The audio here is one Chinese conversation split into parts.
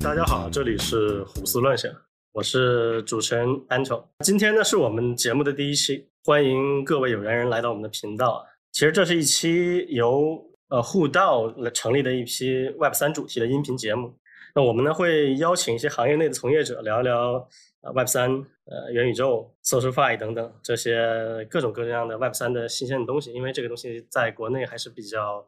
大家好，这里是胡思乱想，我是主持人 Anton。今天呢是我们节目的第一期，欢迎各位有缘人来到我们的频道。其实这是一期由呃互道来成立的一批 Web 三主题的音频节目。那我们呢会邀请一些行业内的从业者聊一聊呃 Web 三、呃元宇宙、SocialFi 等等这些各种各样的 Web 三的新鲜的东西，因为这个东西在国内还是比较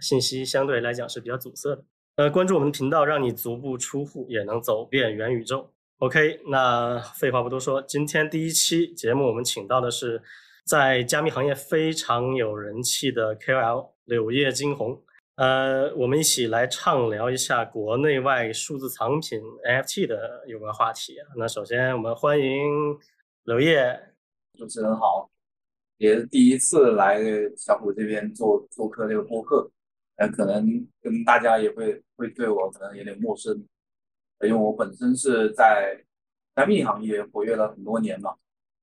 信息相对来讲是比较阻塞的。呃，关注我们的频道，让你足不出户也能走遍元宇宙。OK，那废话不多说，今天第一期节目我们请到的是在加密行业非常有人气的 KOL 柳叶惊鸿。呃，我们一起来畅聊一下国内外数字藏品 NFT 的有关话题。那首先我们欢迎柳叶，主持人好，也是第一次来小虎这边做做客这个播客。呃，可能跟大家也会会对我可能有点陌生，因为我本身是在加密行业活跃了很多年嘛，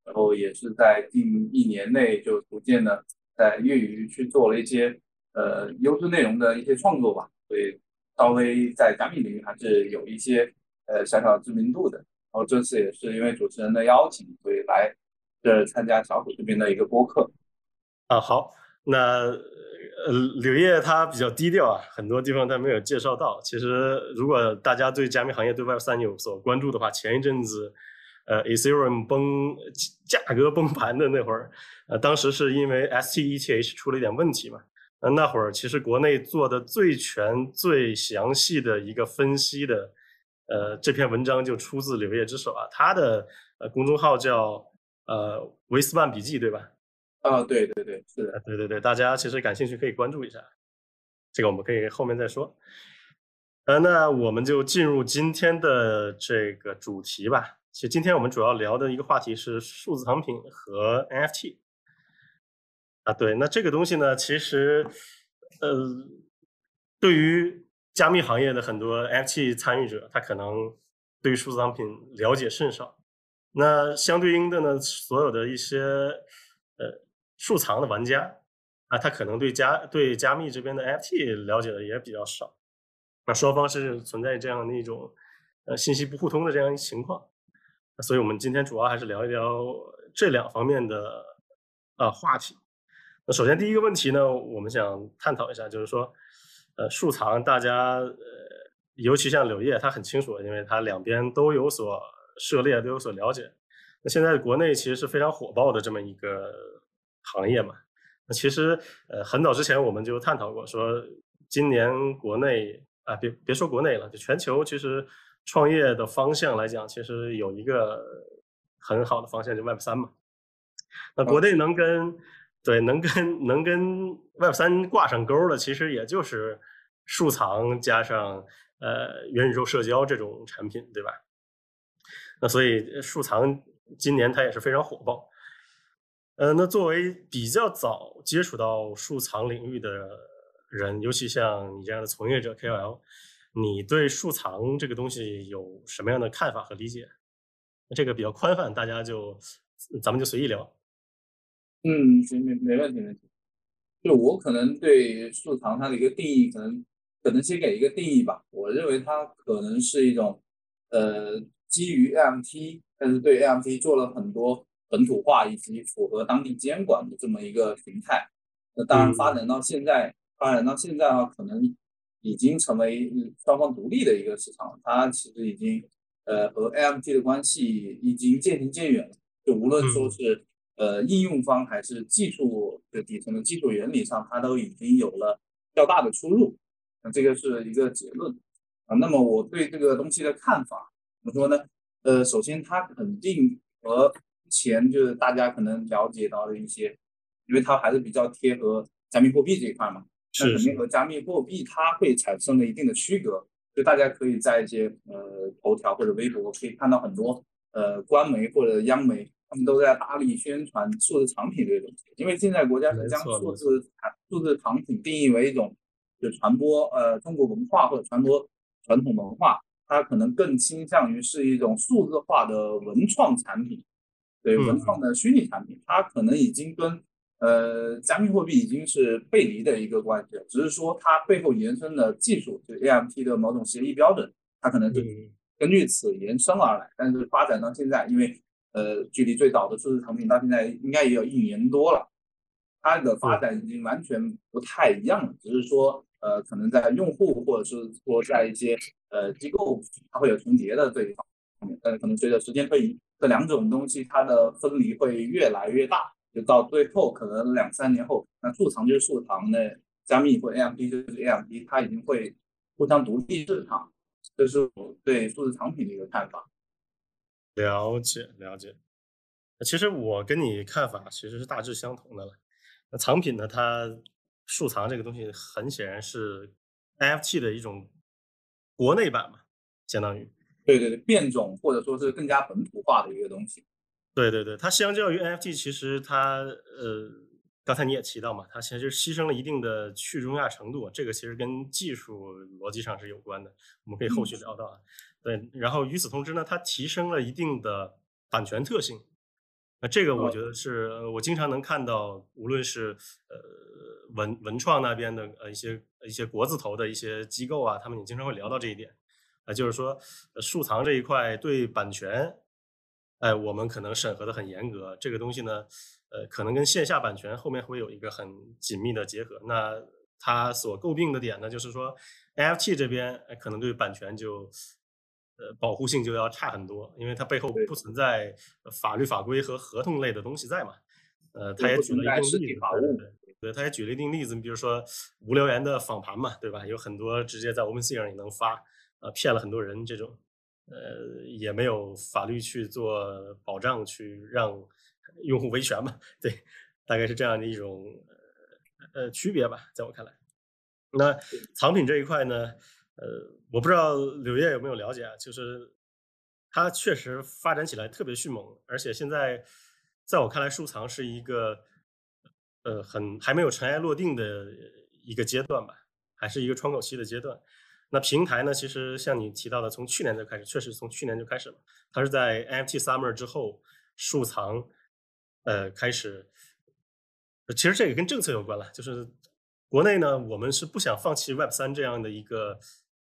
然后也是在近一年内就逐渐的在业余去做了一些呃优质内容的一些创作吧，所以稍微在加密领域还是有一些呃小小知名度的。然后这次也是因为主持人的邀请，所以来这参加小虎这边的一个播客。啊，好，那。呃，柳叶他比较低调啊，很多地方他没有介绍到。其实，如果大家对加密行业、对 Web 三有所关注的话，前一阵子，呃，Ethereum 崩价格崩盘的那会儿，呃，当时是因为 stETH 出了一点问题嘛。呃，那会儿其实国内做的最全、最详细的一个分析的，呃，这篇文章就出自柳叶之手啊。他的呃公众号叫呃维斯曼笔记，对吧？啊，对对对，是的，对对对，大家其实感兴趣可以关注一下，这个我们可以后面再说。呃，那我们就进入今天的这个主题吧。其实今天我们主要聊的一个话题是数字藏品和 NFT。啊，对，那这个东西呢，其实呃，对于加密行业的很多 NFT 参与者，他可能对于数字藏品了解甚少。那相对应的呢，所有的一些呃。数藏的玩家啊，他可能对加对加密这边的 NFT 了解的也比较少，那双方是存在这样的一种呃信息不互通的这样一情况，所以我们今天主要还是聊一聊这两方面的呃话题。那首先第一个问题呢，我们想探讨一下，就是说呃数藏大家呃尤其像柳叶他很清楚，因为他两边都有所涉猎，都有所了解。那现在国内其实是非常火爆的这么一个。行业嘛，那其实呃很早之前我们就探讨过，说今年国内啊，别别说国内了，就全球其实创业的方向来讲，其实有一个很好的方向，就 Web 三嘛。那国内能跟对能跟能跟 Web 三挂上钩的，其实也就是数藏加上呃元宇宙社交这种产品，对吧？那所以数藏今年它也是非常火爆。呃，那作为比较早接触到数藏领域的人，尤其像你这样的从业者 KOL，你对数藏这个东西有什么样的看法和理解？这个比较宽泛，大家就咱们就随意聊。嗯，行，没没问题，没问题。就我可能对数藏它的一个定义，可能可能先给一个定义吧。我认为它可能是一种，呃，基于 AMT，但是对 AMT 做了很多。本土化以及符合当地监管的这么一个形态，那当然发展到现在，发展到现在的话，可能已经成为双方独立的一个市场。它其实已经，呃，和 AMG 的关系已经渐行渐远了。就无论说是呃应用方还是技术的底层的技术原理上，它都已经有了较大的出入。那这个是一个结论啊。那么我对这个东西的看法怎么说呢？呃，首先它肯定和前就是大家可能了解到的一些，因为它还是比较贴合加密货币这一块嘛，那肯定和加密货币它会产生了一定的区隔。就大家可以在一些呃头条或者微博可以看到很多呃官媒或者央媒，他们都在大力宣传数字藏品这个东西。因为现在国家是将数字产数字藏品定义为一种就传播呃中国文化或者传播传统文化，它可能更倾向于是一种数字化的文创产品。对文创的虚拟产品，它可能已经跟呃，加密货币已经是背离的一个关系了，只是说它背后延伸的技术，就是 AMT 的某种协议标准，它可能就根据此延伸而来。但是发展到现在，因为呃，距离最早的数字产品到现在应该也有一年多了，它的发展已经完全不太一样了，只是说呃，可能在用户或者是说在一些呃机构，它会有重叠的这一方面，但是可能随着时间推移。这两种东西它的分离会越来越大，就到最后可能两三年后，那贮藏就是贮藏的，加密或 AMP 就是 AMP，它已经会互相独立市场。这是我对数字藏品的一个看法。了解了解，其实我跟你看法其实是大致相同的了。那藏品呢，它数藏这个东西很显然是 NFT 的一种国内版嘛，相当于。对对对，变种或者说是更加本土化的一个东西。对对对，它相较于 NFT，其实它呃，刚才你也提到嘛，它其实牺牲了一定的去中亚程度，这个其实跟技术逻辑上是有关的，我们可以后续聊到啊。对，然后与此同时呢，它提升了一定的版权特性。那这个我觉得是我经常能看到，无论是呃文文创那边的呃一些一些国字头的一些机构啊，他们也经常会聊到这一点。啊，就是说，数藏这一块对版权，哎，我们可能审核的很严格。这个东西呢，呃，可能跟线下版权后面会有一个很紧密的结合。那它所诟病的点呢，就是说，NFT 这边可能对版权就，呃，保护性就要差很多，因为它背后不存在法律法规和合同类的东西在嘛。呃，他也举了一定例子，对，他也举了一定例子，你比如说无聊言的访盘嘛，对吧？有很多直接在 OpenSea 上也能发。呃，骗了很多人，这种，呃，也没有法律去做保障，去让用户维权嘛？对，大概是这样的一种呃区别吧，在我看来。那藏品这一块呢，呃，我不知道柳叶有没有了解啊？就是它确实发展起来特别迅猛，而且现在在我看来，收藏是一个呃很还没有尘埃落定的一个阶段吧，还是一个窗口期的阶段。那平台呢？其实像你提到的，从去年就开始，确实从去年就开始了。它是在 NFT Summer 之后，数藏，呃，开始。其实这个跟政策有关了，就是国内呢，我们是不想放弃 Web 三这样的一个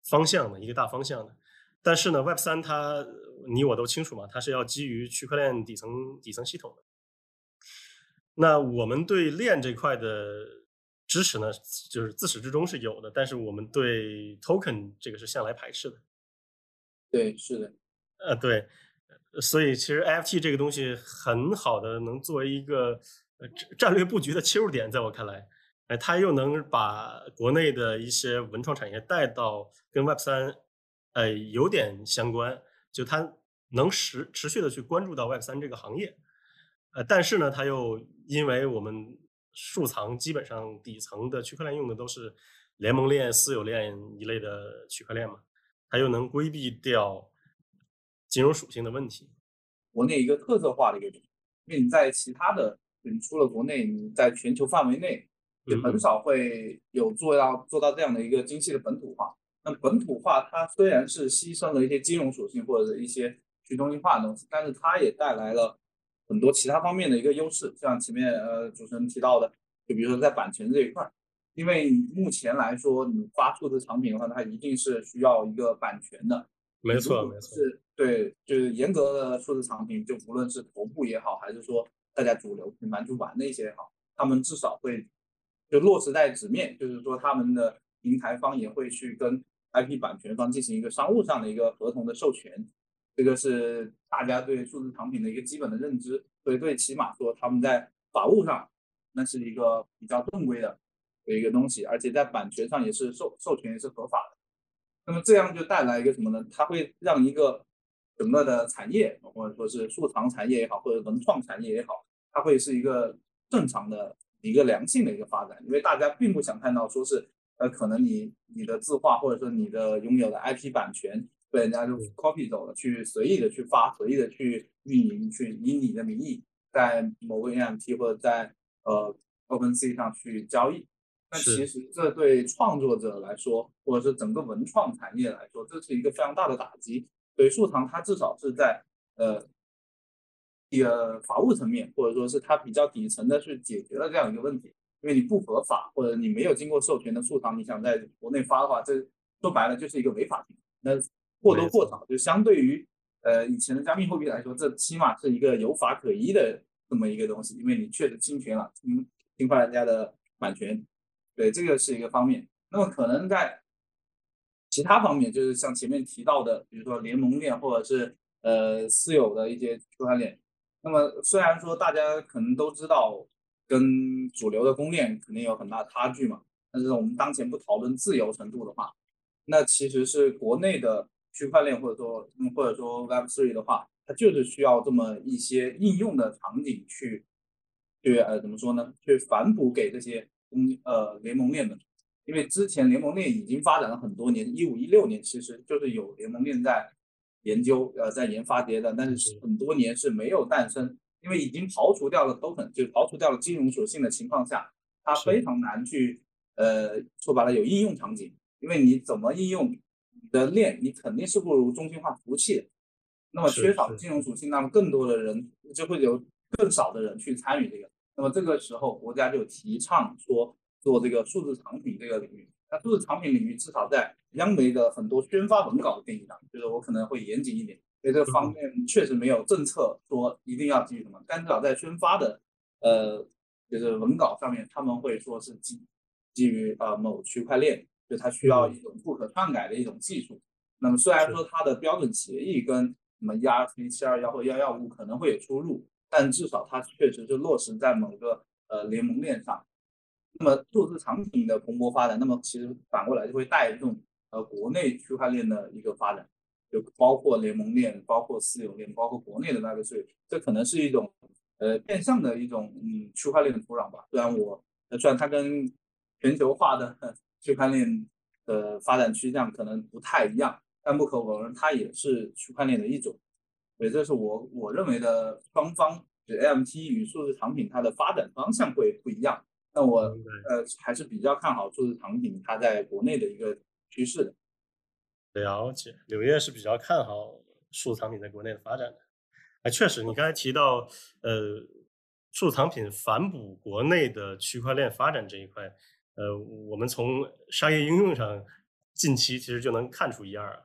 方向的一个大方向的。但是呢，Web 三它你我都清楚嘛，它是要基于区块链底层底层系统的。那我们对链这块的。支持呢，就是自始至终是有的，但是我们对 token 这个是向来排斥的。对，是的，呃，对，所以其实 NFT 这个东西很好的能作为一个呃战略布局的切入点，在我看来，哎，它又能把国内的一些文创产业带到跟 Web 三，呃，有点相关，就它能持持续的去关注到 Web 三这个行业，呃，但是呢，它又因为我们。贮藏基本上底层的区块链用的都是联盟链、私有链一类的区块链嘛，它又能规避掉金融属性的问题。国内一个特色化的一个点，因为你在其他的，你除了国内，你在全球范围内也很少会有做到做到这样的一个精细的本土化。那本土化它虽然是牺牲了一些金融属性或者一些去中心化的东西，但是它也带来了。很多其他方面的一个优势，像前面呃主持人提到的，就比如说在版权这一块，因为目前来说，你发数字产品的话，它一定是需要一个版权的。没错，没错。是，对，就是严格的数字产品，就无论是头部也好，还是说大家主流品牌去玩的一些也好，他们至少会就落实在纸面，就是说他们的平台方也会去跟 IP 版权方进行一个商务上的一个合同的授权。这个是大家对数字藏品的一个基本的认知，所以最起码说他们在法务上那是一个比较正规的的一个东西，而且在版权上也是授授权也是合法的。那么这样就带来一个什么呢？它会让一个整个的产业，或者说是收藏产业也好，或者文创产业也好，它会是一个正常的一个良性的一个发展，因为大家并不想看到说是呃可能你你的字画或者说你的拥有的 IP 版权。被人家就 copy 走了，去随意的去发，随意的去运营，去以你的名义在某个 NFT 或者在呃 OpenSea 上去交易。那其实这对创作者来说，或者是整个文创产业来说，这是一个非常大的打击。所以，数藏它至少是在呃一个法务层面，或者说是它比较底层的去解决了这样一个问题。因为你不合法或者你没有经过授权的素藏，你想在国内发的话，这说白了就是一个违法行为。那或多或少就相对于呃以前的加密货币来说，这起码是一个有法可依的这么一个东西，因为你确实侵权了，侵侵犯人家的版权，对，这个是一个方面。那么可能在其他方面，就是像前面提到的，比如说联盟链或者是呃私有的一些区块链。那么虽然说大家可能都知道。跟主流的公链肯定有很大差距嘛，但是我们当前不讨论自由程度的话，那其实是国内的区块链或者说或者说 Web3 的话，它就是需要这么一些应用的场景去去呃怎么说呢？去反哺给这些公呃联盟链的，因为之前联盟链已经发展了很多年，一五一六年其实就是有联盟链在研究呃在研发这些的，但是很多年是没有诞生。因为已经刨除掉了 token，就刨除掉了金融属性的情况下，它非常难去，呃，说白了有应用场景。因为你怎么应用你的链，你肯定是不如中心化服务器的。那么缺少金融属性，那么更多的人就会有更少的人去参与这个。那么这个时候，国家就提倡说做这个数字藏品这个领域。那数字藏品领域至少在央媒的很多宣发文稿的定义上，就是我可能会严谨一点。在这方面确实没有政策说一定要基于什么，但至少在宣发的呃就是文稿上面，他们会说是基基于呃某区块链，就它需要一种不可篡改的一种技术。那么虽然说它的标准协议跟什么 ERC 七二幺或幺幺五可能会有出入，但至少它确实是落实在某个呃联盟链上。那么数字产品的蓬勃发展，那么其实反过来就会带动呃国内区块链的一个发展。就包括联盟链，包括私有链，包括国内的那个税，这可能是一种呃变相的一种嗯区块链的土壤吧。虽然我虽然它跟全球化的区块链的发展趋向可能不太一样，但不可否认它也是区块链的一种。所以这是我我认为的双方就 AMT 与数字藏品它的发展方向会不一样。那我呃还是比较看好数字藏品它在国内的一个趋势的。了解，柳叶是比较看好数字藏品在国内的发展的。哎，确实，你刚才提到，呃，数字藏品反哺国内的区块链发展这一块，呃，我们从商业应用上近期其实就能看出一二啊。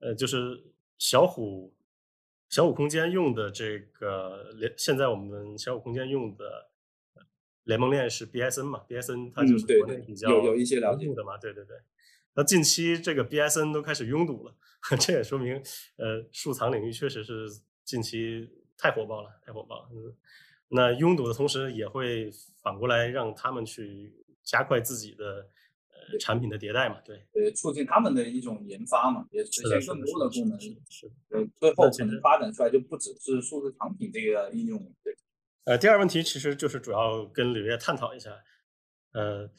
呃，就是小虎小虎空间用的这个联，现在我们小虎空间用的联盟链是 BSN 嘛？BSN 它就是国内比较有有一些了解的嘛？对对对。那近期这个 BSN 都开始拥堵了，这也说明，呃，数藏领域确实是近期太火爆了，太火爆了。嗯，那拥堵的同时，也会反过来让他们去加快自己的呃产品的迭代嘛？对，呃，促进他们的一种研发嘛，也实现更多的功能。是，呃，最后可能发展出来就不只是数字产品这个应用。对，呃，第二问题其实就是主要跟柳叶探讨一下，呃，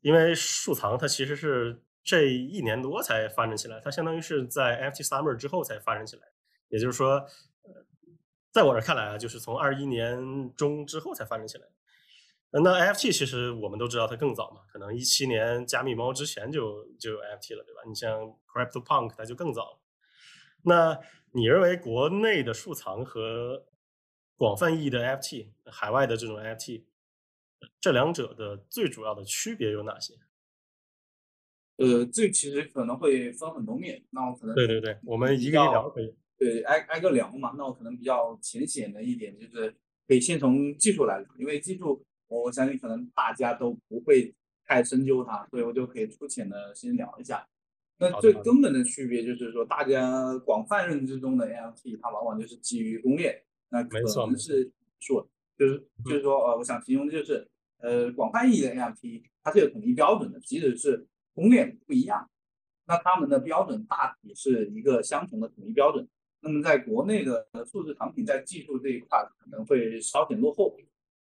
因为数藏它其实是。这一年多才发展起来，它相当于是在 NFT Summer 之后才发展起来。也就是说，呃，在我这看来啊，就是从二一年中之后才发展起来。那 NFT 其实我们都知道它更早嘛，可能一七年加密猫之前就就有 NFT 了，对吧？你像 Crypto Punk 它就更早。那你认为国内的数藏和广泛意义的 NFT，海外的这种 NFT，这两者的最主要的区别有哪些？呃，这其实可能会分很多面，那我可能对对对，我们一个一个聊可以，对，挨挨个聊嘛。那我可能比较浅显的一点就是，可以先从技术来聊，因为技术我相信可能大家都不会太深究它，所以我就可以粗浅的先聊一下。那最根本的区别就是说，大家广泛认知中的 NFT，它往往就是基于公链，那可能是说，就是就是说，呃，我想形容的就是，呃，广泛意义的 NFT，它是有统一标准的，即使是公链不一样，那他们的标准大体是一个相同的统一标准。那么在国内的数字产品在技术这一块可能会稍显落后。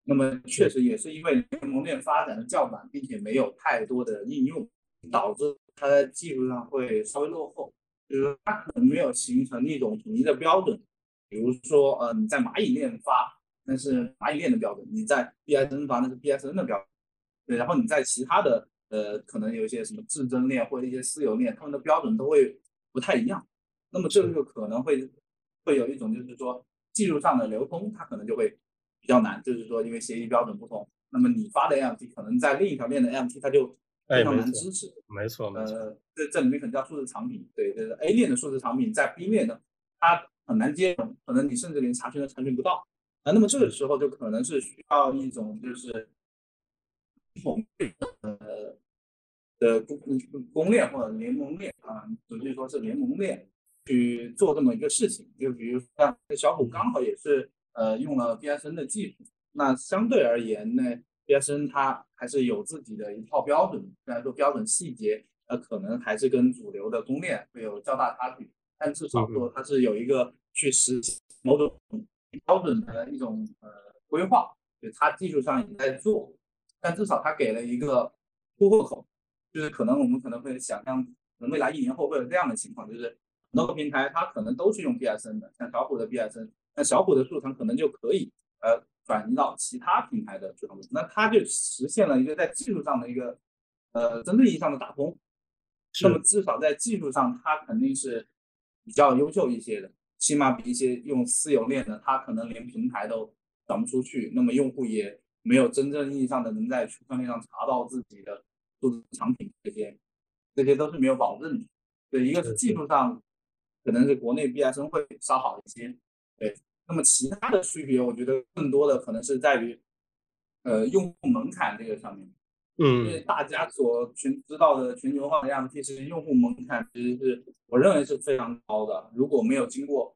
那么确实也是因为联盟链发展的较晚，并且没有太多的应用，导致它在技术上会稍微落后。就是它可能没有形成一种统一的标准。比如说，呃，你在蚂蚁链发，那是蚂蚁链的标准；你在 BSN 发，那是 BSN 的标准。对，然后你在其他的。呃，可能有一些什么至臻链或者一些私有链，他们的标准都会不太一样。那么这个可能会会有一种就是说技术上的流通，它可能就会比较难，就是说因为协议标准不同，那么你发的 AMT 可能在另一条链的 AMT 它就非常难支持。没错，没错。呃，这这里面可能叫数字藏品，对，就是 A 链的数字藏品在 B 链的它很难接容，可能你甚至连查询都查询不到。啊，那么这个时候就可能是需要一种就是统呃的公公链或者联盟链啊，准确说是联盟链去做这么一个事情。就比如像小虎刚好也是呃用了 BSN 的技术，那相对而言呢，BSN 它还是有自己的一套标准，虽然说标准细节呃可能还是跟主流的公链会有较大差距，但至少说它是有一个去实现某种。标准的一种呃规划，就它技术上也在做，但至少它给了一个突破口，就是可能我们可能会想象，未来一年后会有这样的情况，就是很多个平台它可能都是用 BSN 的，像小虎的 BSN，那小虎的数藏可能就可以呃转移到其他品牌的数藏那它就实现了一个在技术上的一个呃真正意义上的打通，那么至少在技术上它肯定是比较优秀一些的。起码比一些用私有链的，它可能连平台都转不出去，那么用户也没有真正意义上的能在区块链上查到自己的数字产品，这些这些都是没有保证的。对，一个是技术上可能是国内 BSN 会稍好一些，对。那么其他的区别，我觉得更多的可能是在于，呃，用户门槛这个上面。嗯，因为大家所全知道的全球化的 NFT 是用户门槛，其实是我认为是非常高的。如果没有经过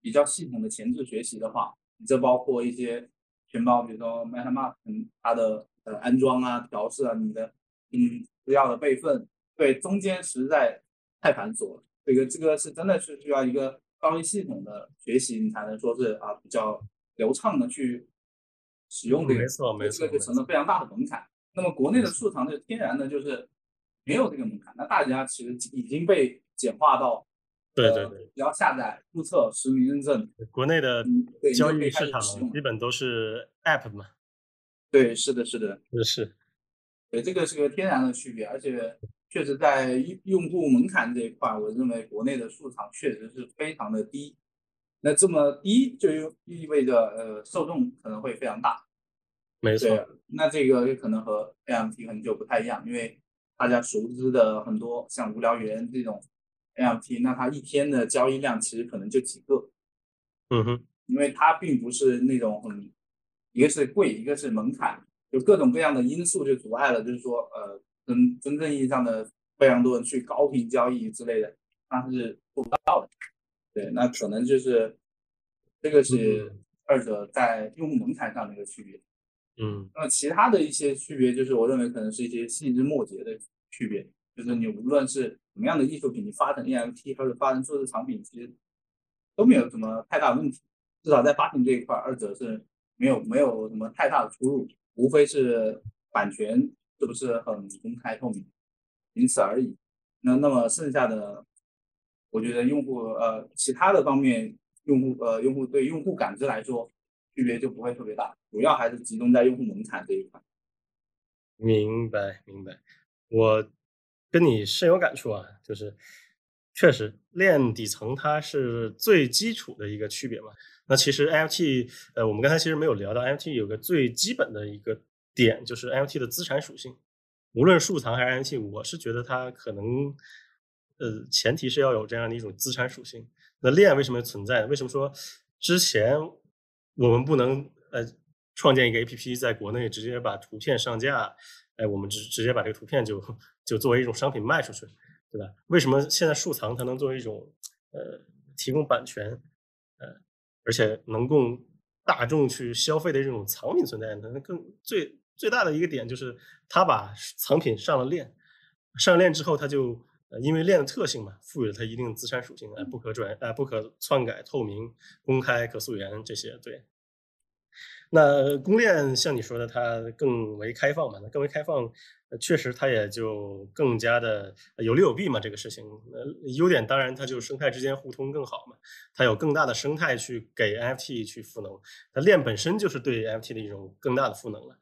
比较系统的前置学习的话，这包括一些全包，比如说 MetaMask 它的呃安装啊、调试啊，你的嗯资料的备份，对中间实在太繁琐了。这个这个是真的是需要一个高于系统的学习，你才能说是啊比较流畅的去使用这个，没错没错，这个就成了非常大的门槛。那么国内的数藏就天然的就是没有这个门槛，那大家其实已经被简化到，对对对，只要下载、注册、实名认证，国内的交易市场基本都是 App 嘛。对，是的，是的，是是。对，这个是个天然的区别，而且确实在用户门槛这一块，我认为国内的市场确实是非常的低。那这么低就意味着呃受众可能会非常大。没错，那这个可能和 AMT 可能就不太一样，因为大家熟知的很多像无聊猿这种 AMT，那它一天的交易量其实可能就几个。嗯哼，因为它并不是那种很，一个是贵，一个是门槛，就各种各样的因素就阻碍了，就是说呃，真真正意义上的非常多人去高频交易之类的，它是做不到的。对，那可能就是这个是二者在用户门槛上的一个区别。嗯，那么其他的一些区别，就是我认为可能是一些细枝末节的区别，就是你无论是什么样的艺术品，你发成 NFT 或者发成数字藏品，其实都没有什么太大问题。至少在发行这一块，二者是没有没有什么太大的出入，无非是版权是不是很公开透明，仅此而已。那那么剩下的，我觉得用户呃其他的方面，用户呃用户对用户感知来说。区别就不会特别大，主要还是集中在用户门槛这一块。明白，明白。我跟你深有感触啊，就是确实链底层它是最基础的一个区别嘛。那其实 NFT，呃，我们刚才其实没有聊到 NFT 有个最基本的一个点，就是 NFT 的资产属性。无论数藏还是 NFT，我是觉得它可能，呃，前提是要有这样的一种资产属性。那链为什么存在？为什么说之前？我们不能呃创建一个 A P P 在国内直接把图片上架，哎，我们直直接把这个图片就就作为一种商品卖出去，对吧？为什么现在数藏它能作为一种呃提供版权，呃，而且能供大众去消费的这种藏品存在呢？更最最大的一个点就是它把藏品上了链，上了链之后，它就呃因为链的特性嘛，赋予了它一定的资产属性，哎，不可转，哎，不可篡改、透明、公开、可溯源这些，对。那公链像你说的，它更为开放嘛？那更为开放，确实它也就更加的有利有弊嘛。这个事情，呃，优点当然它就生态之间互通更好嘛，它有更大的生态去给 NFT 去赋能，那链本身就是对 NFT 的一种更大的赋能了。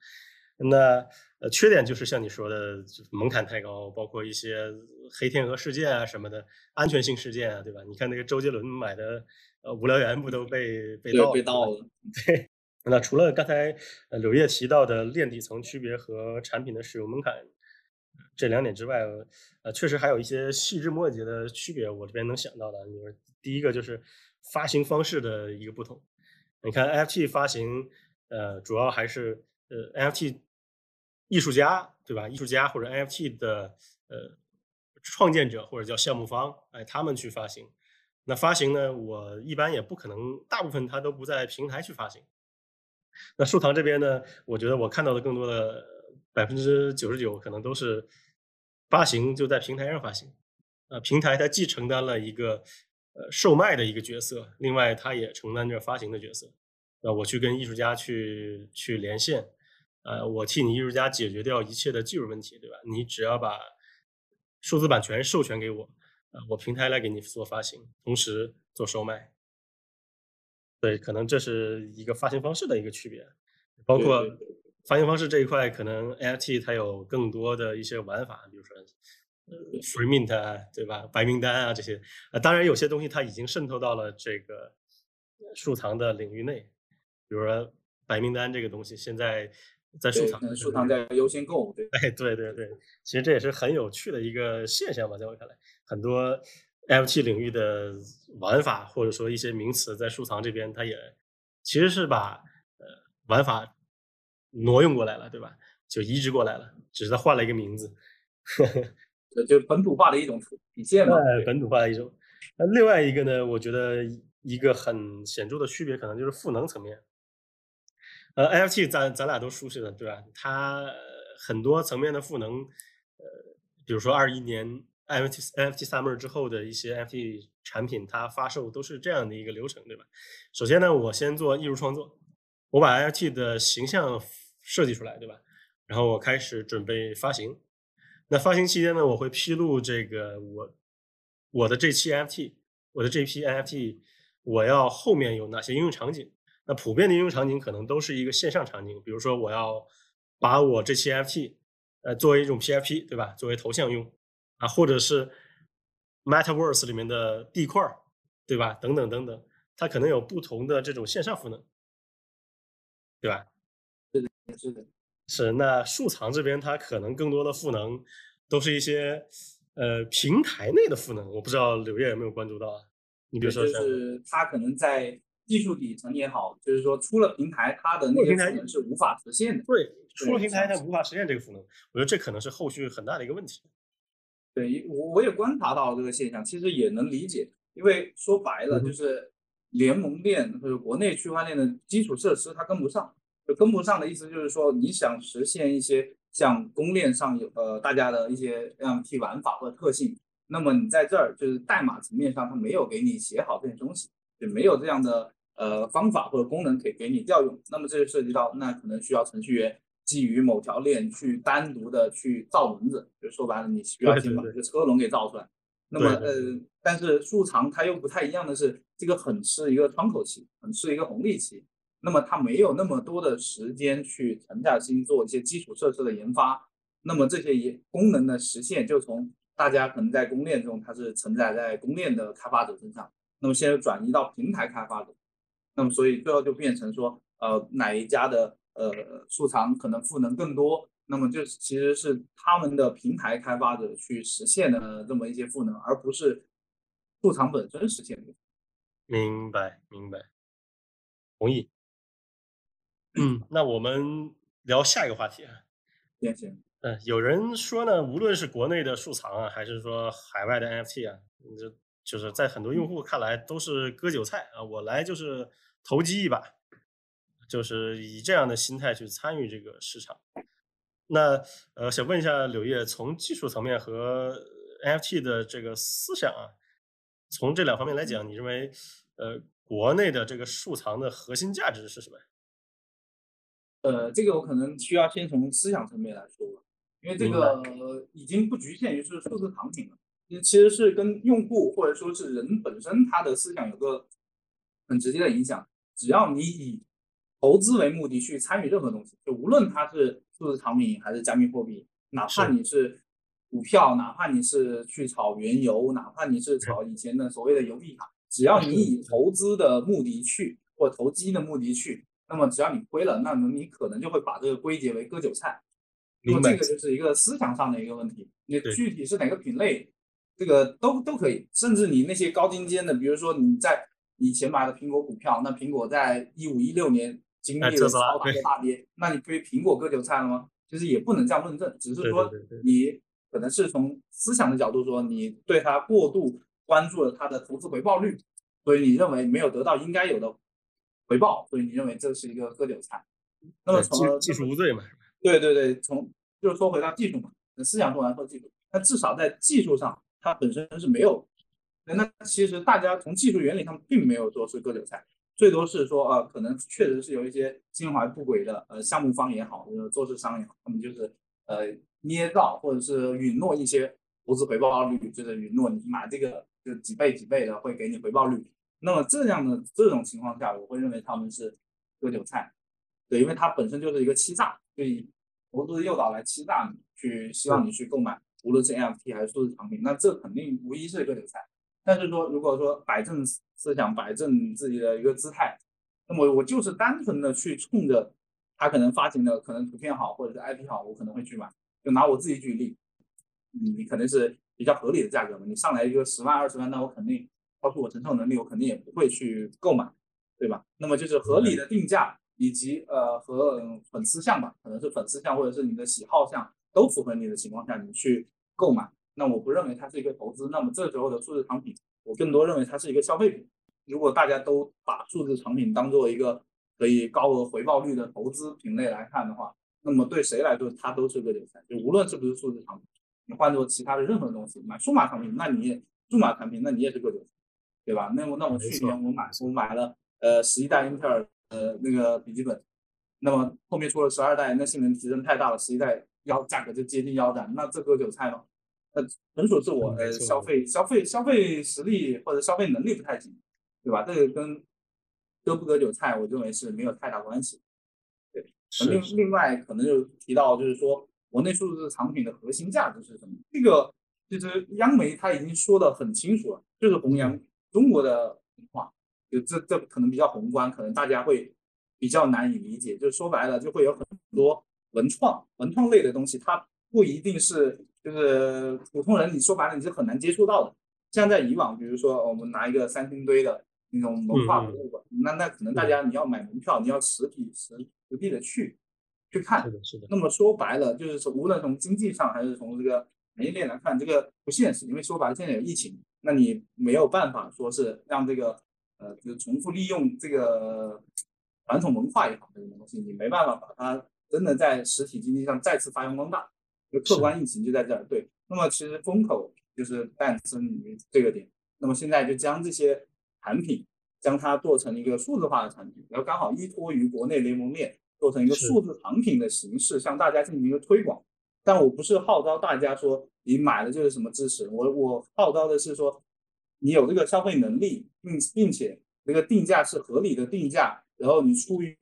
那呃，缺点就是像你说的门槛太高，包括一些黑天鹅事件啊什么的安全性事件啊，对吧？你看那个周杰伦买的呃无聊猿不都被被盗被盗了？对。那除了刚才呃柳叶提到的链底层区别和产品的使用门槛这两点之外，呃，确实还有一些细枝末节的区别，我这边能想到的，就是第一个就是发行方式的一个不同。你看 NFT 发行，呃，主要还是呃 NFT 艺术家，对吧？艺术家或者 NFT 的呃创建者或者叫项目方，哎，他们去发行。那发行呢，我一般也不可能，大部分他都不在平台去发行。那树堂这边呢，我觉得我看到的更多的百分之九十九可能都是发行就在平台上发行。呃，平台它既承担了一个。呃，售卖的一个角色，另外它也承担着发行的角色。那我去跟艺术家去去连线，呃，我替你艺术家解决掉一切的技术问题，对吧？你只要把数字版权授权给我，呃，我平台来给你做发行，同时做售卖。对，可能这是一个发行方式的一个区别，包括发行方式这一块，可能 NFT 它有更多的一些玩法，比如说。free mint 啊，对吧？白名单啊，这些啊，当然有些东西它已经渗透到了这个数藏的领域内，比如说白名单这个东西，现在在收藏，收藏在优先购物，对，哎，对对对，其实这也是很有趣的一个现象吧，在我看来，很多 FT 领域的玩法或者说一些名词在收藏这边，它也其实是把呃玩法挪用过来了，对吧？就移植过来了，只是它换了一个名字。就本土化的一种体现嘛，本土化的一种。那另外一个呢，我觉得一个很显著的区别，可能就是赋能层面。呃，NFT 咱咱俩都熟悉的，对吧？它很多层面的赋能，呃，比如说二一年 NFT NFT Summer 之后的一些 NFT 产品，它发售都是这样的一个流程，对吧？首先呢，我先做艺术创作，我把 NFT 的形象设计出来，对吧？然后我开始准备发行。那发行期间呢，我会披露这个我我的这期 NFT，我的这批 NFT，我要后面有哪些应用场景？那普遍的应用场景可能都是一个线上场景，比如说我要把我这期 NFT，呃，作为一种 PFP，对吧？作为头像用啊，或者是 Metaverse 里面的地块，对吧？等等等等，它可能有不同的这种线上赋能，对吧？是的，是的。是，那数藏这边它可能更多的赋能，都是一些呃平台内的赋能。我不知道柳叶有没有关注到啊？你比如说，就是它可能在技术底层也好，就是说出了平台，它的那个赋能是无法实现的。对，出了平台它无法实现这个赋能，我觉得这可能是后续很大的一个问题。对我我也观察到这个现象，其实也能理解，因为说白了就是联盟链或者国内区块链的基础设施它跟不上。就跟不上的意思就是说，你想实现一些像公链上有呃大家的一些 NFT 玩法或者特性，那么你在这儿就是代码层面上，它没有给你写好这些东西，就没有这样的呃方法或者功能可以给你调用。那么这就涉及到，那可能需要程序员基于某条链去单独的去造轮子，就说白了，你需要先把这个车轮给造出来。那么呃，但是数长它又不太一样的是，这个很吃一个窗口期，很吃一个红利期。那么它没有那么多的时间去沉下心做一些基础设施的研发，那么这些也功能的实现就从大家可能在公链中它是承载在公链的开发者身上，那么现在转移到平台开发者，那么所以最后就变成说，呃哪一家的呃数藏可能赋能更多，那么就其实是他们的平台开发者去实现的这么一些赋能，而不是数藏本身实现的。明白，明白，同意。嗯，那我们聊下一个话题啊。行行。嗯，有人说呢，无论是国内的数藏啊，还是说海外的 NFT 啊，就就是在很多用户看来都是割韭菜啊。我来就是投机一把，就是以这样的心态去参与这个市场。那呃，想问一下柳叶，从技术层面和 NFT 的这个思想啊，从这两方面来讲，你认为呃，国内的这个数藏的核心价值是什么？呃，这个我可能需要先从思想层面来说，因为这个已经不局限于是数字藏品了，其实是跟用户或者说是人本身他的思想有个很直接的影响。只要你以投资为目的去参与任何东西，就无论它是数字产品还是加密货币，哪怕你是股票，哪怕你是去炒原油，哪怕你是炒以前的所谓的邮币卡，只要你以投资的目的去或投机的目的去，那么只要你亏了，那么你可能就会把这个归结为割韭菜。那么这个就是一个思想上的一个问题。你具体是哪个品类，这个都都可以。甚至你那些高精尖的，比如说你在以前买的苹果股票，那苹果在一五一六年经历了超大的大跌，那你归苹果割韭菜了吗？其实也不能这样论证，只是说你可能是从思想的角度说，你对它过度关注了它的投资回报率，所以你认为没有得到应该有的回报，所以你认为这是一个割韭菜。那么从技术无罪嘛？对对对，从就是说回到技术嘛，思想中来说技术，那至少在技术上，它本身是没有。那其实大家从技术原理上并没有说是割韭菜，最多是说呃，可能确实是有一些心怀不轨的呃项目方也好，或者做市商也好，他们就是呃捏造或者是允诺一些投资回报率，就是允诺你买这个就几倍几倍的会给你回报率。那么这样的这种情况下，我会认为他们是割韭菜。对，因为它本身就是一个欺诈，就以投资诱导来欺诈你，去希望你去购买，无论是 NFT 还是数字产品，那这肯定无疑是一个韭菜。但是说，如果说摆正思想，摆正自己的一个姿态，那么我就是单纯的去冲着他可能发行的可能图片好，或者是 IP 好，我可能会去买。就拿我自己举例，你你肯定是比较合理的价格嘛，你上来一个十万二十万，那我肯定超出我承受能力，我肯定也不会去购买，对吧？那么就是合理的定价。以及呃和粉丝像吧，可能是粉丝像或者是你的喜好像都符合你的情况下，你去购买，那我不认为它是一个投资。那么这时候的数字产品，我更多认为它是一个消费品。如果大家都把数字产品当做一个可以高额回报率的投资品类来看的话，那么对谁来说它都是个韭菜。就无论是不是数字产品，你换做其他的任何东西，买数码产品，那你也数码产品，那你也是个韭菜，对吧？那我那我去年我买我买了呃十一代英特尔。呃，那个笔记本，那么后面出了十二代，那性能提升太大了，十一代腰价格就接近腰斩，那这割韭菜吗？那纯属是我呃消费消费消费实力或者消费能力不太行，对吧？这个跟割不割韭菜，我认为是没有太大关系。对，另另外可能就提到就是说，国内数字产品的核心价值是什么？这个其实央媒他已经说的很清楚了，就是弘扬中国的文化。就这这可能比较宏观，可能大家会比较难以理解。就说白了，就会有很多文创、文创类的东西，它不一定是就是普通人，你说白了你是很难接触到的。像在以往，比如说我们拿一个三星堆的那种文化博物馆，那那可能大家你要买门票，你要实体实实地的去去看。是的，是的。那么说白了，就是说无论从经济上还是从这个产业链来看，这个不现实。因为说白了，现在有疫情，那你没有办法说是让这个。呃，就重复利用这个传统文化也好，这种东西你没办法把它真的在实体经济上再次发扬光大。就客观疫情就在这儿，对。那么其实风口就是诞生于这个点。那么现在就将这些产品，将它做成一个数字化的产品，然后刚好依托于国内联盟链，做成一个数字产品的形式，向大家进行一个推广。但我不是号召大家说你买了就是什么支持，我我号召的是说。你有这个消费能力，并并且这个定价是合理的定价，然后你出于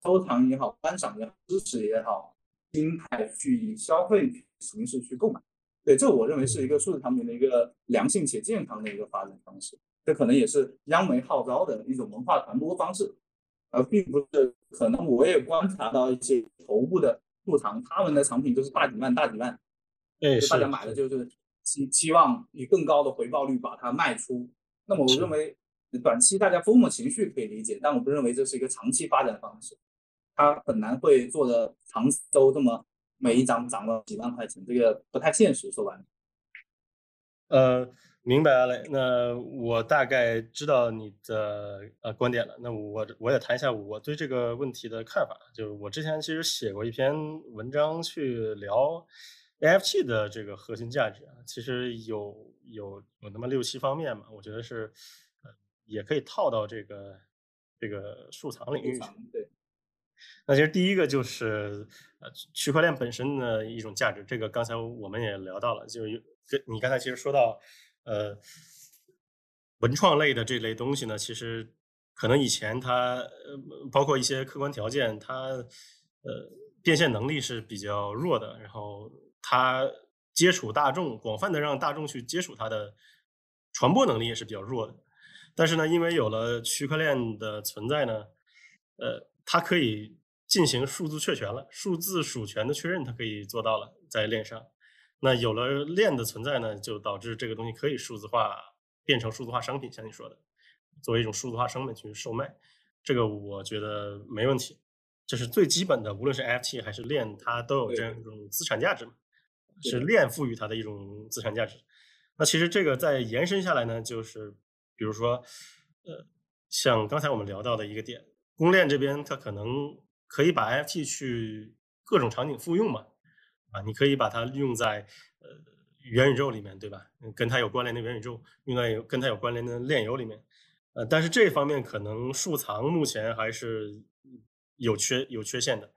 收藏也好、观赏也好、支持也好，心态去以消费形式去购买，对，这我认为是一个数字产品的一个良性且健康的一个发展方式。这可能也是央媒号召的一种文化传播方式，而并不是可能我也观察到一些头部的入藏，他们的产品都是大几万、大几万，对，大家买的就是。期期望以更高的回报率把它卖出，那么我认为短期大家疯魔情绪可以理解，但我不认为这是一个长期发展方式，它很难会做的长周这么每一张涨了几万块钱，这个不太现实。说完，呃，明白了，那我大概知道你的呃观点了。那我我也谈一下我对这个问题的看法，就是我之前其实写过一篇文章去聊。AFT 的这个核心价值啊，其实有有有那么六七方面嘛，我觉得是，呃，也可以套到这个这个数藏领域去。对。那其实第一个就是呃区块链本身的一种价值，这个刚才我们也聊到了，就是跟你刚才其实说到，呃，文创类的这类东西呢，其实可能以前它呃包括一些客观条件，它呃变现能力是比较弱的，然后。它接触大众，广泛的让大众去接触它的传播能力也是比较弱的。但是呢，因为有了区块链的存在呢，呃，它可以进行数字确权了，数字属权的确认它可以做到了在链上。那有了链的存在呢，就导致这个东西可以数字化，变成数字化商品，像你说的，作为一种数字化商品去售卖，这个我觉得没问题。这是最基本的，无论是 FT 还是链，它都有这样一种资产价值嘛，是链赋予它的一种资产价值。那其实这个再延伸下来呢，就是比如说，呃，像刚才我们聊到的一个点，公链这边它可能可以把 FT 去各种场景复用嘛，啊，你可以把它用在呃元宇宙里面，对吧？跟它有关联的元宇宙，用在有跟它有关联的链游里面，呃，但是这方面可能数藏目前还是。有缺有缺陷的，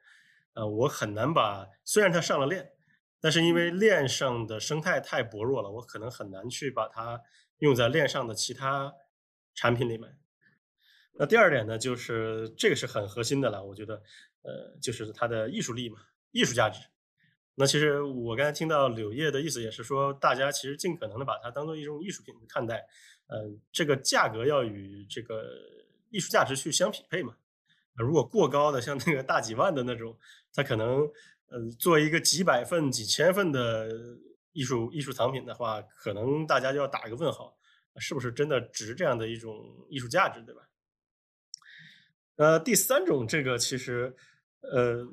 呃，我很难把虽然它上了链，但是因为链上的生态太薄弱了，我可能很难去把它用在链上的其他产品里面。那第二点呢，就是这个是很核心的了，我觉得，呃，就是它的艺术力嘛，艺术价值。那其实我刚才听到柳叶的意思也是说，大家其实尽可能的把它当做一种艺术品去看待，呃，这个价格要与这个艺术价值去相匹配嘛。如果过高的，像那个大几万的那种，它可能，呃，做一个几百份、几千份的艺术艺术藏品的话，可能大家就要打一个问号，是不是真的值这样的一种艺术价值，对吧？呃，第三种，这个其实，呃，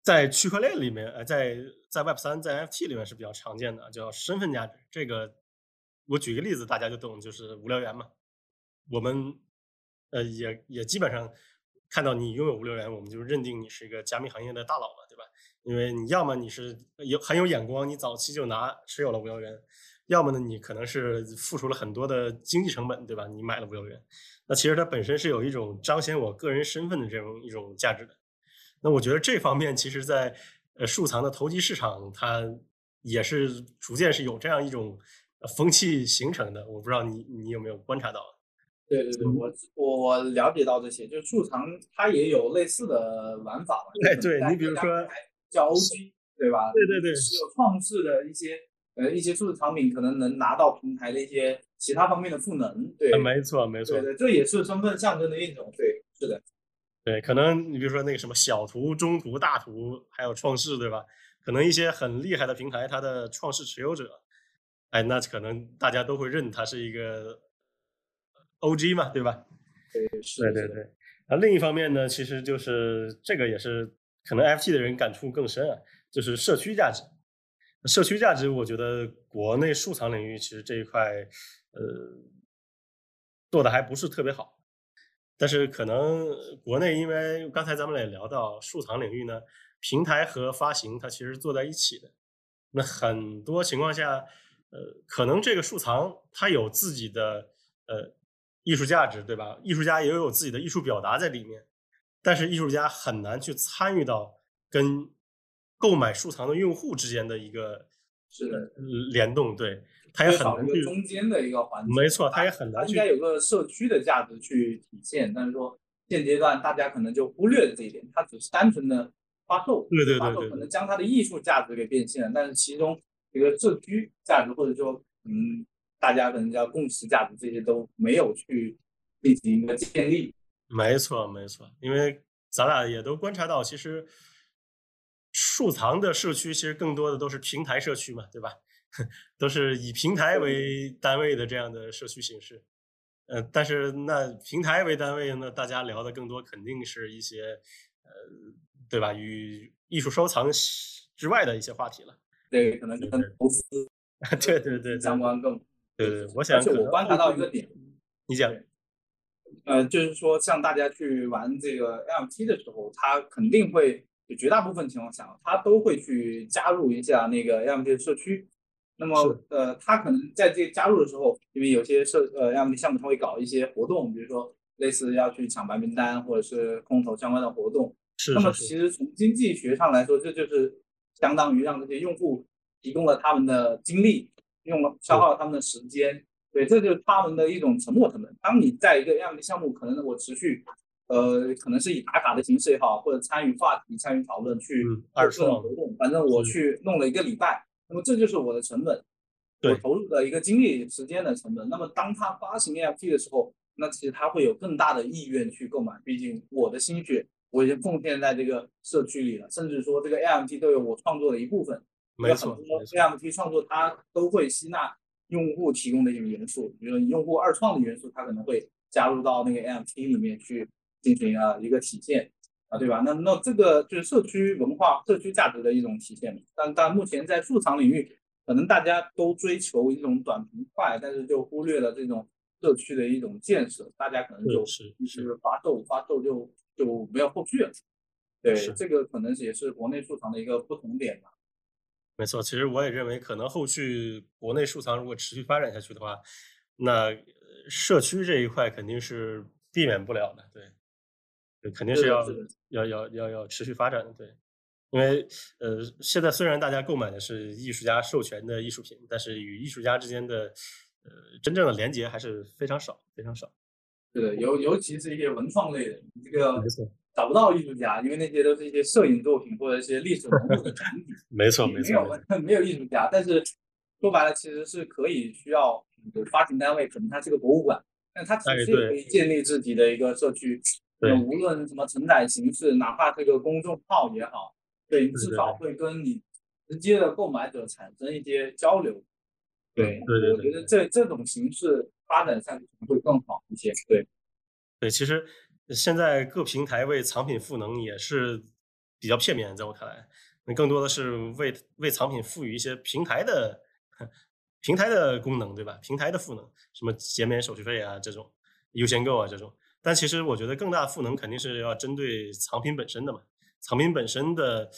在区块链里面，呃，在在 Web 三、在 FT 里面是比较常见的，叫身份价值。这个，我举个例子，大家就懂，就是无聊猿嘛，我们。呃，也也基本上看到你拥有无聊猿，我们就认定你是一个加密行业的大佬了，对吧？因为你要么你是有很有眼光，你早期就拿持有了无聊猿，要么呢你可能是付出了很多的经济成本，对吧？你买了无聊猿，那其实它本身是有一种彰显我个人身份的这种一种价值的。那我觉得这方面其实，在呃数藏的投机市场，它也是逐渐是有这样一种风气形成的。我不知道你你有没有观察到？对对对，我我我了解到这些，就是数藏它也有类似的玩法吧。哎，对你比如说叫 OG，对吧？对对对，是有创世的一些呃一些数字产品，可能能拿到平台的一些其他方面的赋能。对，没错没错。对对，这也是身份象征的一种。对，是的。对，可能你比如说那个什么小图、中图、大图，还有创世，对吧？可能一些很厉害的平台，它的创世持有者，哎，那可能大家都会认它是一个。O.G. 嘛，对吧？对，是，对对对。那另一方面呢，其实就是这个也是可能 F.T. 的人感触更深啊，就是社区价值。社区价值，我觉得国内数藏领域其实这一块，呃，做的还不是特别好。但是可能国内，因为刚才咱们也聊到数藏领域呢，平台和发行它其实坐在一起的。那很多情况下，呃，可能这个数藏它有自己的，呃。艺术价值，对吧？艺术家也有自己的艺术表达在里面，但是艺术家很难去参与到跟购买收藏的用户之间的一个是的联动，对，它也很难去中间的一个环节，没错，它也很难去应该有个社区的价值去体现，但是说现阶段大家可能就忽略了这一点，它只是单纯的发售，对对对，发售可能将它的艺术价值给变现了，但是其中一个社区价值或者说嗯。大家可能叫共识价值，这些都没有去进行一个建立。没错，没错，因为咱俩也都观察到，其实数藏的社区其实更多的都是平台社区嘛，对吧？都是以平台为单位的这样的社区形式。呃，但是那平台为单位，那大家聊的更多肯定是一些呃，对吧？与艺术收藏之外的一些话题了。对，可能跟投资，对对对，相关更。对对，我想，而且我观察到一个点，你讲，呃，就是说，像大家去玩这个 NFT 的时候，他肯定会，就绝大部分情况下，他都会去加入一下那个的社区。那么，呃，他可能在这加入的时候，因为有些社呃 AMT 项目，他会搞一些活动，比如说类似要去抢白名单或者是空投相关的活动。是。那么，其实从经济学上来说，这就是相当于让这些用户提供了他们的精力。用了消耗了他们的时间，对，这就是他们的一种沉没成本。当你在一个 md 项目，可能我持续，呃，可能是以打卡的形式也好，或者参与话题、参与讨论去二次活动，反正我去弄了一个礼拜，那么这就是我的成本，我对投入的一个精力时间的成本。那么当他发行 NFT 的时候，那其实他会有更大的意愿去购买，毕竟我的心血我已经奉献在这个社区里了，甚至说这个 NFT 都有我创作的一部分。没错，很多，NFT 创作它都会吸纳用户提供的一个元素，比如说用户二创的元素，它可能会加入到那个 NFT 里面去进行啊一个体现啊，对吧？那那这个就是社区文化、社区价值的一种体现。但但目前在数场领域，可能大家都追求一种短平快，但是就忽略了这种社区的一种建设，大家可能就是就是是发售发售就就没有后续了。对，这个可能也是国内数藏的一个不同点吧。没错。其实我也认为，可能后续国内收藏如果持续发展下去的话，那呃社区这一块肯定是避免不了的，对，肯定是要要要要要持续发展的，对。因为呃，现在虽然大家购买的是艺术家授权的艺术品，但是与艺术家之间的呃真正的连接还是非常少，非常少。对的，尤尤其是一些文创类的，你这个，找不到艺术家，因为那些都是一些摄影作品或者一些历史文物的展品，没错，没没错，没有 没有艺术家。但是说白了，其实是可以需要发行单位，可能它是个博物馆，但它其实也可以建立自己的一个社区。对那无论什么承载形式，哪怕这个公众号也好，对，至少会跟你直接的购买者产生一些交流。对对对我觉得这这种形式发展下去可能会更好一些。对。对，其实现在各平台为藏品赋能也是比较片面，在我看来，那更多的是为为藏品赋予一些平台的平台的功能，对吧？平台的赋能，什么减免手续费啊这种，优先购啊这种。但其实我觉得更大的赋能肯定是要针对藏品本身的嘛，藏品本身的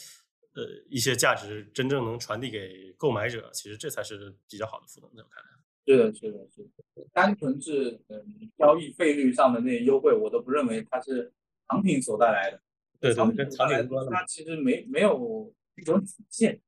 呃一些价值真正能传递给购买者，其实这才是比较好的赋能，在我看来。是的，是的，是的。单纯是嗯交易费率上的那些优惠，我都不认为它是藏品所带来的。对对藏对，跟藏品。它其实没没有一种体现。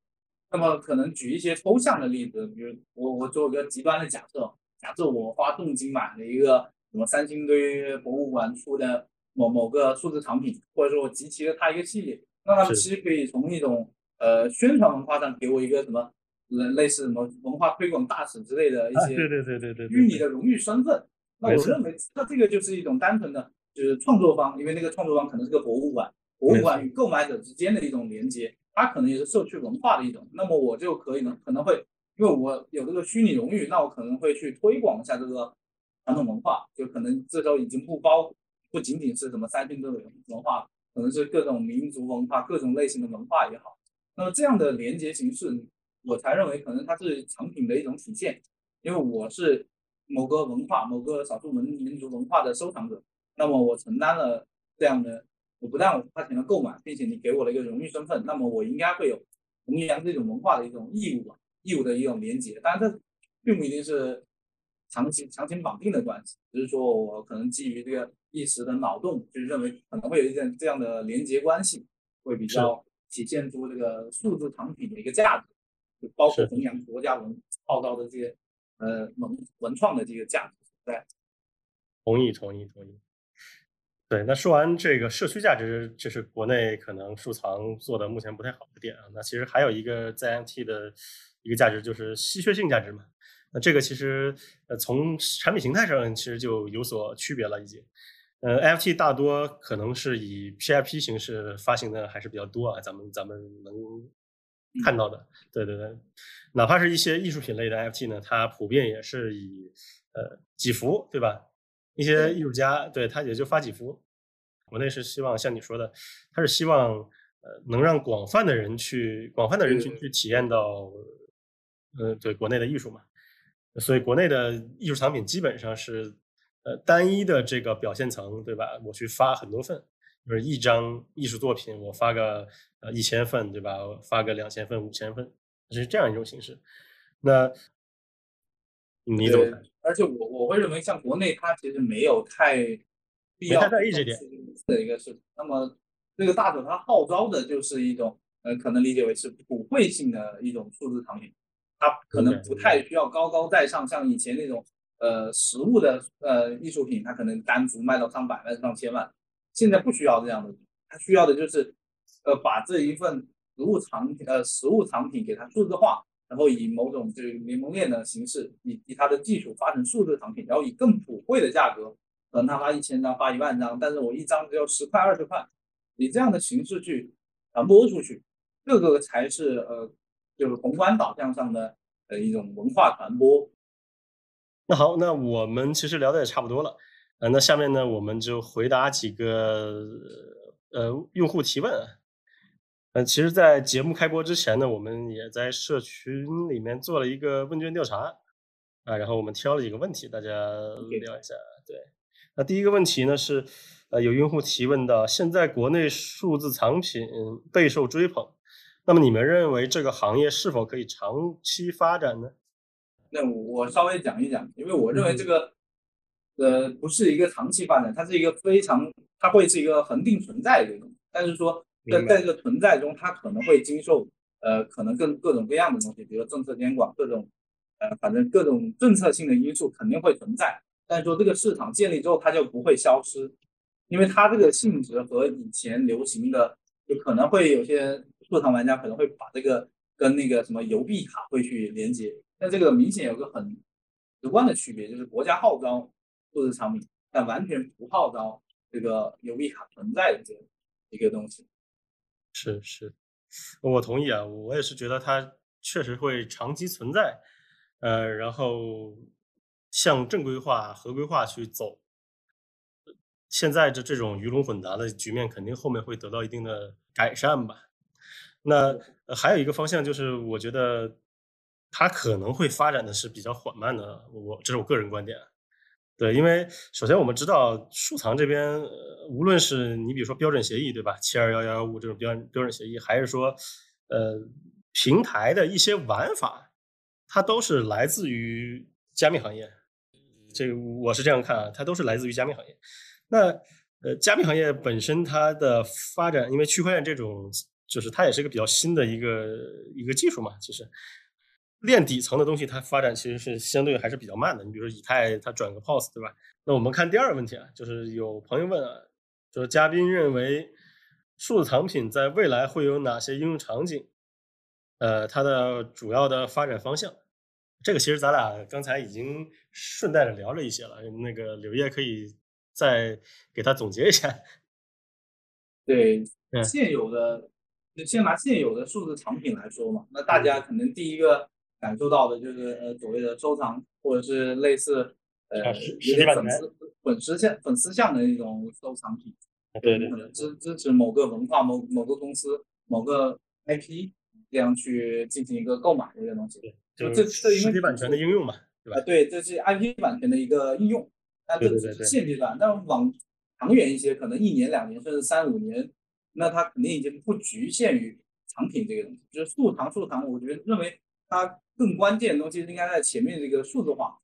那么可能举一些抽象的例子，比如我我做个极端的假设，假设我花重金买了一个什么三星堆博物馆出的某某个数字藏品，或者说我集齐了它一个系列，那他们其实可以从一种呃宣传文化上给我一个什么类类似什么文化推广大使之类的一啊，些对对对对对对，虚拟的荣誉身份。那我认为，那这个就是一种单纯的，就是创作方，因为那个创作方可能是个博物馆，博物馆与购买者之间的一种连接，它可能也是社区文化的一种。那么我就可以呢，可能会因为我有这个虚拟荣誉，那我可能会去推广一下这个传传统文化，就可能这时候已经不包不仅仅是什么三星堆文化，可能是各种民族文化、各种类型的文化也好。那么这样的连接形式，我才认为可能它是藏品的一种体现，因为我是某个文化、某个少数民民族文化的收藏者，那么我承担了这样的，我不但我花钱的购买，并且你给我了一个荣誉身份，那么我应该会有弘扬这种文化的一种义务吧，义务的一种连接。当然，这并不一定是强行强行绑定的关系，只是说我可能基于这个一时的脑洞，就是认为可能会有一点这样的连接关系，会比较体现出这个数字藏品的一个价值，就包括弘扬国家文号召的这些呃文文创的这个价值在。同意，同意，同意。对，那说完这个社区价值，这是国内可能收藏做的目前不太好的点啊。那其实还有一个在 NFT 的一个价值，就是稀缺性价值嘛。那这个其实呃从产品形态上其实就有所区别了已经。呃，NFT 大多可能是以 PIP 形式发行的还是比较多啊，咱们咱们能看到的。对对对，哪怕是一些艺术品类的 NFT 呢，它普遍也是以呃几幅，对吧？一些艺术家，对他也就发几幅。国内是希望像你说的，他是希望呃能让广泛的人去广泛的人群去体验到，呃对国内的艺术嘛。所以国内的艺术藏品基本上是呃单一的这个表现层，对吧？我去发很多份，就是一张艺术作品，我发个呃一千份，对吧？我发个两千份、五千份，是这样一种形式。那你怎么看？，而且我我会认为，像国内它其实没有太必要太在意这点的一个事情。那么这个大手它号召的就是一种呃，可能理解为是普惠性的一种数字藏品，它可能不太需要高高在上，像以前那种呃实物的呃艺术品，它可能单幅卖到上百万、上千万，现在不需要这样的，它需要的就是呃把这一份实物藏呃实物藏品给它数字化。然后以某种这个联盟链的形式，以以它的技术发成数字藏品，然后以更普惠的价格，可能他发一千张，发一万张，但是我一张只要十块二十块，以这样的形式去传播出去，这个才是呃就是宏观导向上的呃一种文化传播。那好，那我们其实聊的也差不多了，呃，那下面呢我们就回答几个呃用户提问。呃，其实，在节目开播之前呢，我们也在社群里面做了一个问卷调查，啊，然后我们挑了几个问题，大家聊一下。对，那第一个问题呢是，呃，有用户提问到，现在国内数字藏品备受追捧，那么你们认为这个行业是否可以长期发展呢？那我稍微讲一讲，因为我认为这个，呃，不是一个长期发展，它是一个非常，它会是一个恒定存在的一个东西，但是说。在在这个存在中，它可能会经受呃，可能更各种各样的东西，比如政策监管，各种呃，反正各种政策性的因素肯定会存在。但是说这个市场建立之后，它就不会消失，因为它这个性质和以前流行的，就可能会有些数藏玩家可能会把这个跟那个什么邮币卡会去连接。但这个明显有个很直观的区别，就是国家号召数字产品，但完全不号召这个邮币卡存在的这一个东西。是是，我同意啊，我也是觉得它确实会长期存在，呃，然后向正规化、合规化去走。现在的这种鱼龙混杂的局面，肯定后面会得到一定的改善吧。那还有一个方向就是，我觉得它可能会发展的是比较缓慢的，我这是我个人观点。对，因为首先我们知道数藏这边，无论是你比如说标准协议，对吧？七二幺幺幺五这种标标准协议，还是说，呃，平台的一些玩法，它都是来自于加密行业。这个我是这样看啊，它都是来自于加密行业。那呃，加密行业本身它的发展，因为区块链这种，就是它也是一个比较新的一个一个技术嘛，其实。链底层的东西，它发展其实是相对还是比较慢的。你比如说以太，它转个 POS，对吧？那我们看第二个问题啊，就是有朋友问啊，就是嘉宾认为数字藏品在未来会有哪些应用场景？呃，它的主要的发展方向，这个其实咱俩刚才已经顺带着聊了一些了。那个柳叶可以再给他总结一下。对，现有的，先拿现有的数字藏品来说嘛，那大家可能第一个。感受到的就是呃所谓的收藏，或者是类似呃有点粉丝粉丝像粉丝像的那种收藏品，对对，支支持某个文化某某个公司某个 IP 这样去进行一个购买的一个东西，就这这因为版权的应用嘛，对吧？对，这是 IP 版权的一个应用，那这只是现阶段，但往长远一些，可能一年两年甚至三五年，那它肯定已经不局限于藏品这个东西，就是数藏数藏，我觉得认为它。更关键的东西应该在前面这个数字化，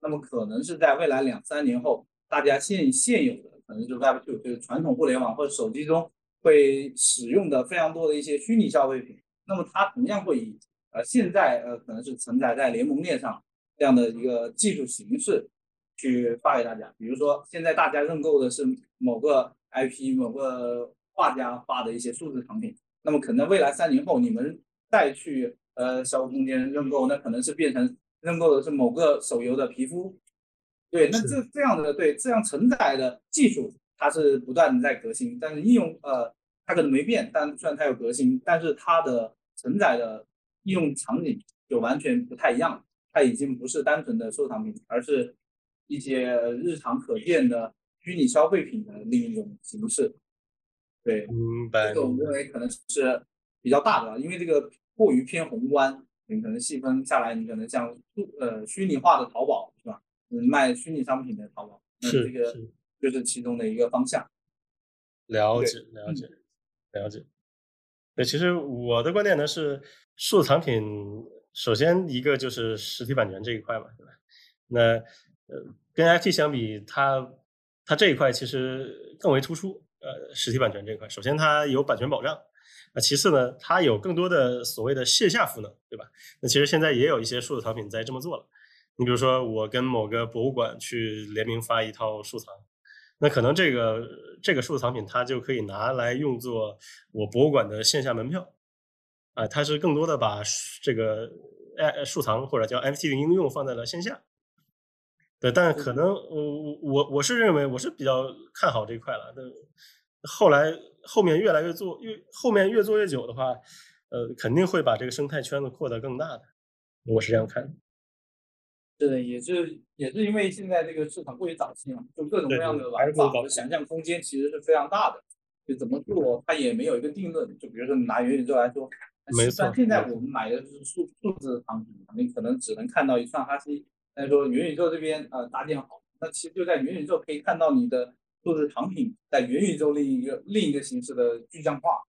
那么可能是在未来两三年后，大家现现有的可能就 Web Two，就是传统互联网或者手机中会使用的非常多的一些虚拟消费品，那么它同样会以呃现在呃可能是承载在联盟链上这样的一个技术形式去发给大家。比如说现在大家认购的是某个 IP、某个画家发的一些数字产品，那么可能未来三年后你们再去。呃，小空间认购，那可能是变成认购的是某个手游的皮肤，对，那这这样的对这样承载的技术，它是不断的在革新，但是应用呃，它可能没变，但虽然它有革新，但是它的承载的应用场景就完全不太一样，它已经不是单纯的收藏品，而是一些日常可见的虚拟消费品的另一种形式。对，明白。这个我们认为可能是比较大的，因为这个。过于偏宏观，你可能细分下来，你可能像呃虚拟化的淘宝是吧？嗯，卖虚拟商品的淘宝，那这个就是其中的一个方向。了解，了解，了解。对，其实我的观点呢是，数字藏品首先一个就是实体版权这一块嘛，对吧？那呃跟 IT 相比，它它这一块其实更为突出。呃，实体版权这块，首先它有版权保障。那其次呢，它有更多的所谓的线下赋能，对吧？那其实现在也有一些数字藏品在这么做了。你比如说，我跟某个博物馆去联名发一套数藏，那可能这个这个数字藏品它就可以拿来用作我博物馆的线下门票，啊，它是更多的把这个呃数藏或者叫 NFT 的应用放在了线下。对，但可能我我我是认为我是比较看好这一块了。但后来后面越来越做越后面越做越久的话，呃，肯定会把这个生态圈子扩得更大的。我是这样看的。是的，也是也是因为现在这个市场过于早期嘛，就各种各样的玩法和想象空间其实是非常大的。就怎么做，它也没有一个定论。就比如说拿元宇宙来说，没错。现在我们买的就是数数字产品，你可能只能看到一串哈希。但是说元宇宙这边呃搭建好，那其实就在元宇宙可以看到你的数字产品在元宇宙另一个另一个形式的具象化，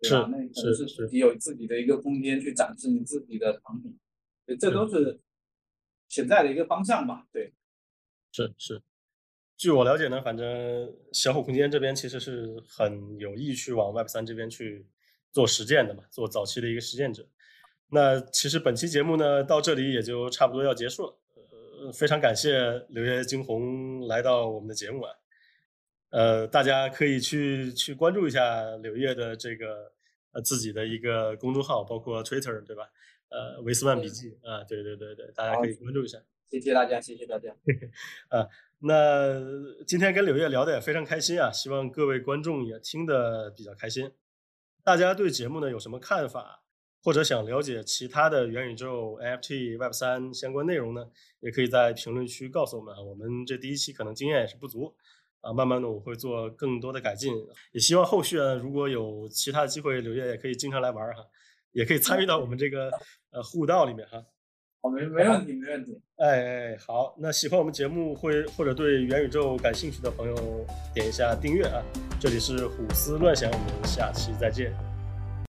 对吧？那可能是自己有自己的一个空间去展示你自己的产品，对，这都是潜在的一个方向吧？对，是是。据我了解呢，反正小虎空间这边其实是很有意去往 Web 三这边去做实践的嘛，做早期的一个实践者。那其实本期节目呢，到这里也就差不多要结束了。呃，非常感谢柳叶惊鸿来到我们的节目啊。呃，大家可以去去关注一下柳叶的这个呃自己的一个公众号，包括 Twitter 对吧？呃，维斯曼笔记啊，对对对对，大家可以关注一下。谢谢大家，谢谢大家。啊，那今天跟柳叶聊的也非常开心啊，希望各位观众也听得比较开心。大家对节目呢有什么看法？或者想了解其他的元宇宙、NFT、Web 三相关内容呢，也可以在评论区告诉我们啊。我们这第一期可能经验也是不足啊，慢慢的我会做更多的改进。也希望后续啊，如果有其他的机会，柳叶也可以经常来玩哈，也可以参与到我们这个呃互道里面哈。好，没没问题，没问题。哎哎，好，那喜欢我们节目会或者对元宇宙感兴趣的朋友，点一下订阅啊。这里是虎思乱想，我们下期再见。